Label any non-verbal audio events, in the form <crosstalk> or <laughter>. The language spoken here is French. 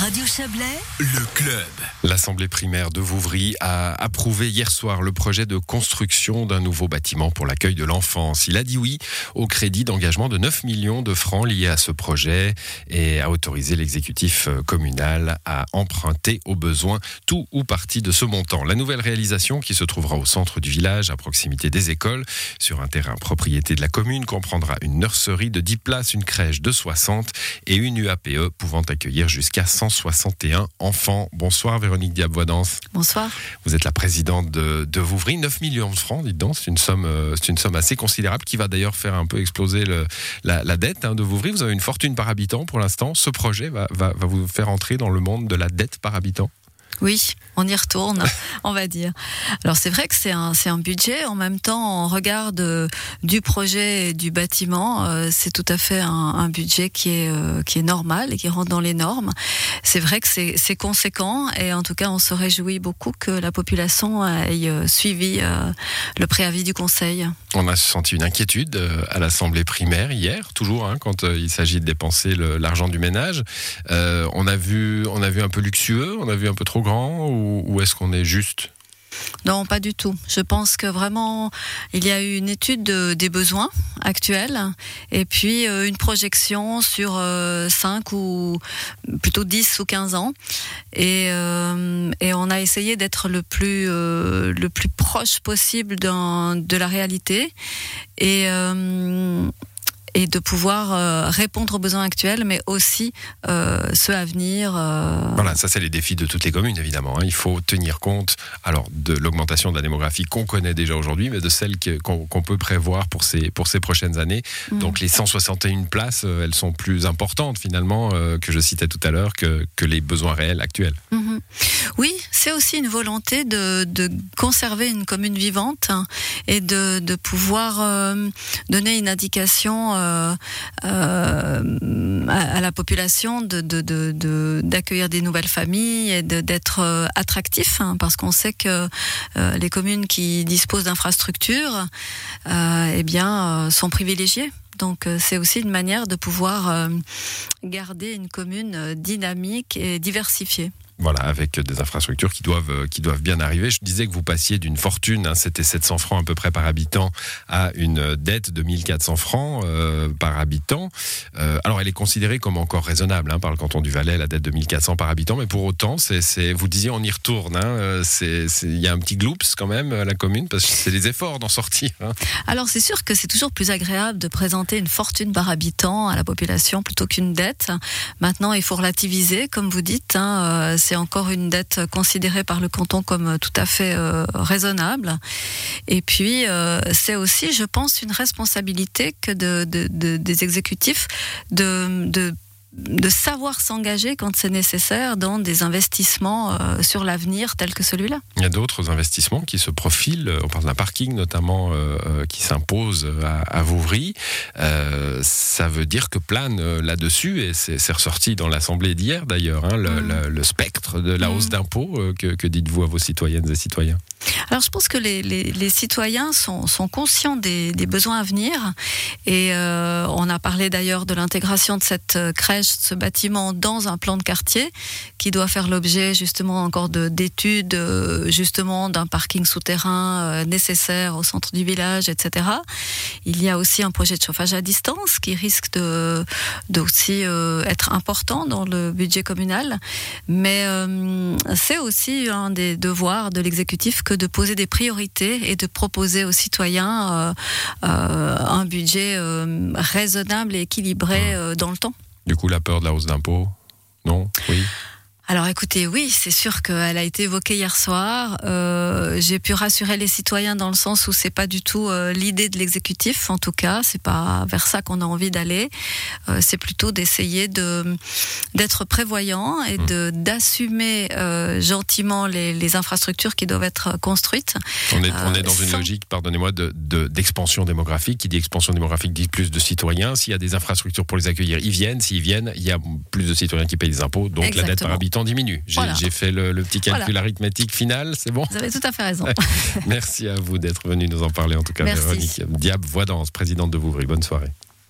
Radio Chablais, Le club. L'Assemblée primaire de Vouvry a approuvé hier soir le projet de construction d'un nouveau bâtiment pour l'accueil de l'enfance. Il a dit oui au crédit d'engagement de 9 millions de francs liés à ce projet et a autorisé l'exécutif communal à emprunter au besoin tout ou partie de ce montant. La nouvelle réalisation qui se trouvera au centre du village, à proximité des écoles, sur un terrain propriété de la commune, comprendra une nurserie de 10 places, une crèche de 60 et une UAPE pouvant accueillir jusqu'à 161 enfants. Bonsoir Véronique Diab-Voidance. Bonsoir. Vous êtes la présidente de, de Vouvry. 9 millions de francs, dites donc, c'est une somme, euh, c'est une somme assez considérable qui va d'ailleurs faire un peu exploser le, la, la dette hein, de Vouvry. Vous avez une fortune par habitant pour l'instant. Ce projet va, va, va vous faire entrer dans le monde de la dette par habitant. Oui, on y retourne, <laughs> on va dire. Alors c'est vrai que c'est un, c'est un budget. En même temps, en regard du projet et du bâtiment, euh, c'est tout à fait un, budget qui est, euh, qui est normal et qui rentre dans les normes. C'est vrai que c'est, c'est conséquent et en tout cas, on se réjouit beaucoup que la population ait euh, suivi le préavis du Conseil. On a senti une inquiétude à l'Assemblée primaire hier, toujours, hein, quand il s'agit de dépenser l'argent du ménage. On, a vu, on a vu un peu luxueux, on a vu un peu trop grand, ou, est-ce qu'on est juste? Non, pas du tout. Je pense que vraiment, il y a eu une étude de- des besoins actuels et puis euh, une projection sur euh, 5 ou plutôt 10 ou 15 ans. Et, euh, et on a essayé d'être le plus, euh, le plus proche possible de la réalité et, et de pouvoir euh, répondre aux besoins actuels, mais aussi euh, ceux à venir. euh, Voilà, ça c'est les défis de toutes les communes évidemment. hein. Il faut tenir compte alors de l'augmentation de la démographie qu'on connaît déjà aujourd'hui, mais de celle qu'on peut prévoir pour ces, pour ces prochaines années. Mm. Donc les 161 places, elles sont plus importantes finalement que je citais tout à l'heure que, que les besoins réels actuels. Mhm. Oui, c'est aussi une volonté de, de conserver une commune vivante hein, et de, de pouvoir euh, donner une indication euh, euh, à, la population d'accueillir des nouvelles familles et d'être euh, attractif hein, parce qu'on sait que les communes qui disposent d'infrastructures eh sont privilégiées. Donc euh, c'est aussi une manière de pouvoir euh, garder une commune euh, dynamique et diversifiée. Voilà, avec des infrastructures qui doivent, qui doivent bien arriver. Je disais que vous passiez d'une fortune, hein, c'était 700 francs à peu près par habitant, à une dette de 1400 francs euh, par habitant. Euh, alors, elle est considérée comme encore raisonnable hein, par le canton du Valais, la dette de 1400 par habitant, mais pour autant, c'est, vous disiez on y retourne. hein, c'est, il y a un petit gloops quand même à la commune, parce que c'est des efforts d'en sortir. Alors c'est sûr que c'est toujours plus agréable de présenter une fortune par habitant à la population plutôt qu'une dette. Maintenant, il faut relativiser, comme vous dites. hein, euh, c'est encore une dette considérée par le canton comme tout à fait euh, raisonnable. Et puis, euh, c'est aussi, je pense, une responsabilité que de, de- de- des exécutifs de de savoir s'engager quand c'est nécessaire dans des investissements euh, sur l'avenir tels que celui-là. Il y a d'autres investissements qui se profilent. On parle d'un parking notamment euh, euh, qui s'impose à, à Vouvry. Euh, ça veut dire que plane là-dessus, et c'est ressorti dans l'Assemblée d'hier d'ailleurs, hein, le, Mm. le- le spectre de la Mm. hausse d'impôts. que que dites-vous à vos citoyennes et citoyens? Alors je pense que les, citoyens sont, conscients des, besoins à venir et euh, on a parlé d'ailleurs de l'intégration de cette euh, crèche, ce bâtiment dans un plan de quartier qui doit faire l'objet justement encore de- d'études euh, justement d'un parking souterrain nécessaire au centre du village, etc. Il y a aussi un projet de chauffage à distance qui risque de d'aussi euh, être important dans le budget communal, mais c'est aussi un des devoirs de l'exécutif que de poser des priorités et de proposer aux citoyens euh, euh, un budget euh, raisonnable et équilibré euh, dans le temps. Du coup, la peur de la hausse d'impôts Non? Oui Alors écoutez, oui, c'est sûr qu'elle a été évoquée hier soir. Euh, J'ai pu rassurer les citoyens dans le sens où c'est pas du tout euh, l'idée de l'exécutif, en tout cas, c'est pas vers ça qu'on a envie d'aller. Euh, c'est plutôt d'essayer de d'être prévoyant et de d'assumer gentiment les, les infrastructures qui doivent être construites. On est, on est dans une logique, pardonnez-moi, de- de- d'expansion démographique. Qui dit expansion démographique dit plus de citoyens. S'il y a des infrastructures pour les accueillir, ils viennent. S'ils viennent, il y a plus de citoyens qui payent des impôts. Donc la dette par Exactement. Habitant diminue. J'ai Voilà. fait le, le petit calcul Voilà. arithmétique final, c'est bon Vous avez tout à fait raison. <laughs> Merci à vous d'être venu nous en parler, en tout cas, Merci. Véronique Diab, Voidance, présidente de Vouvry. Bonne soirée.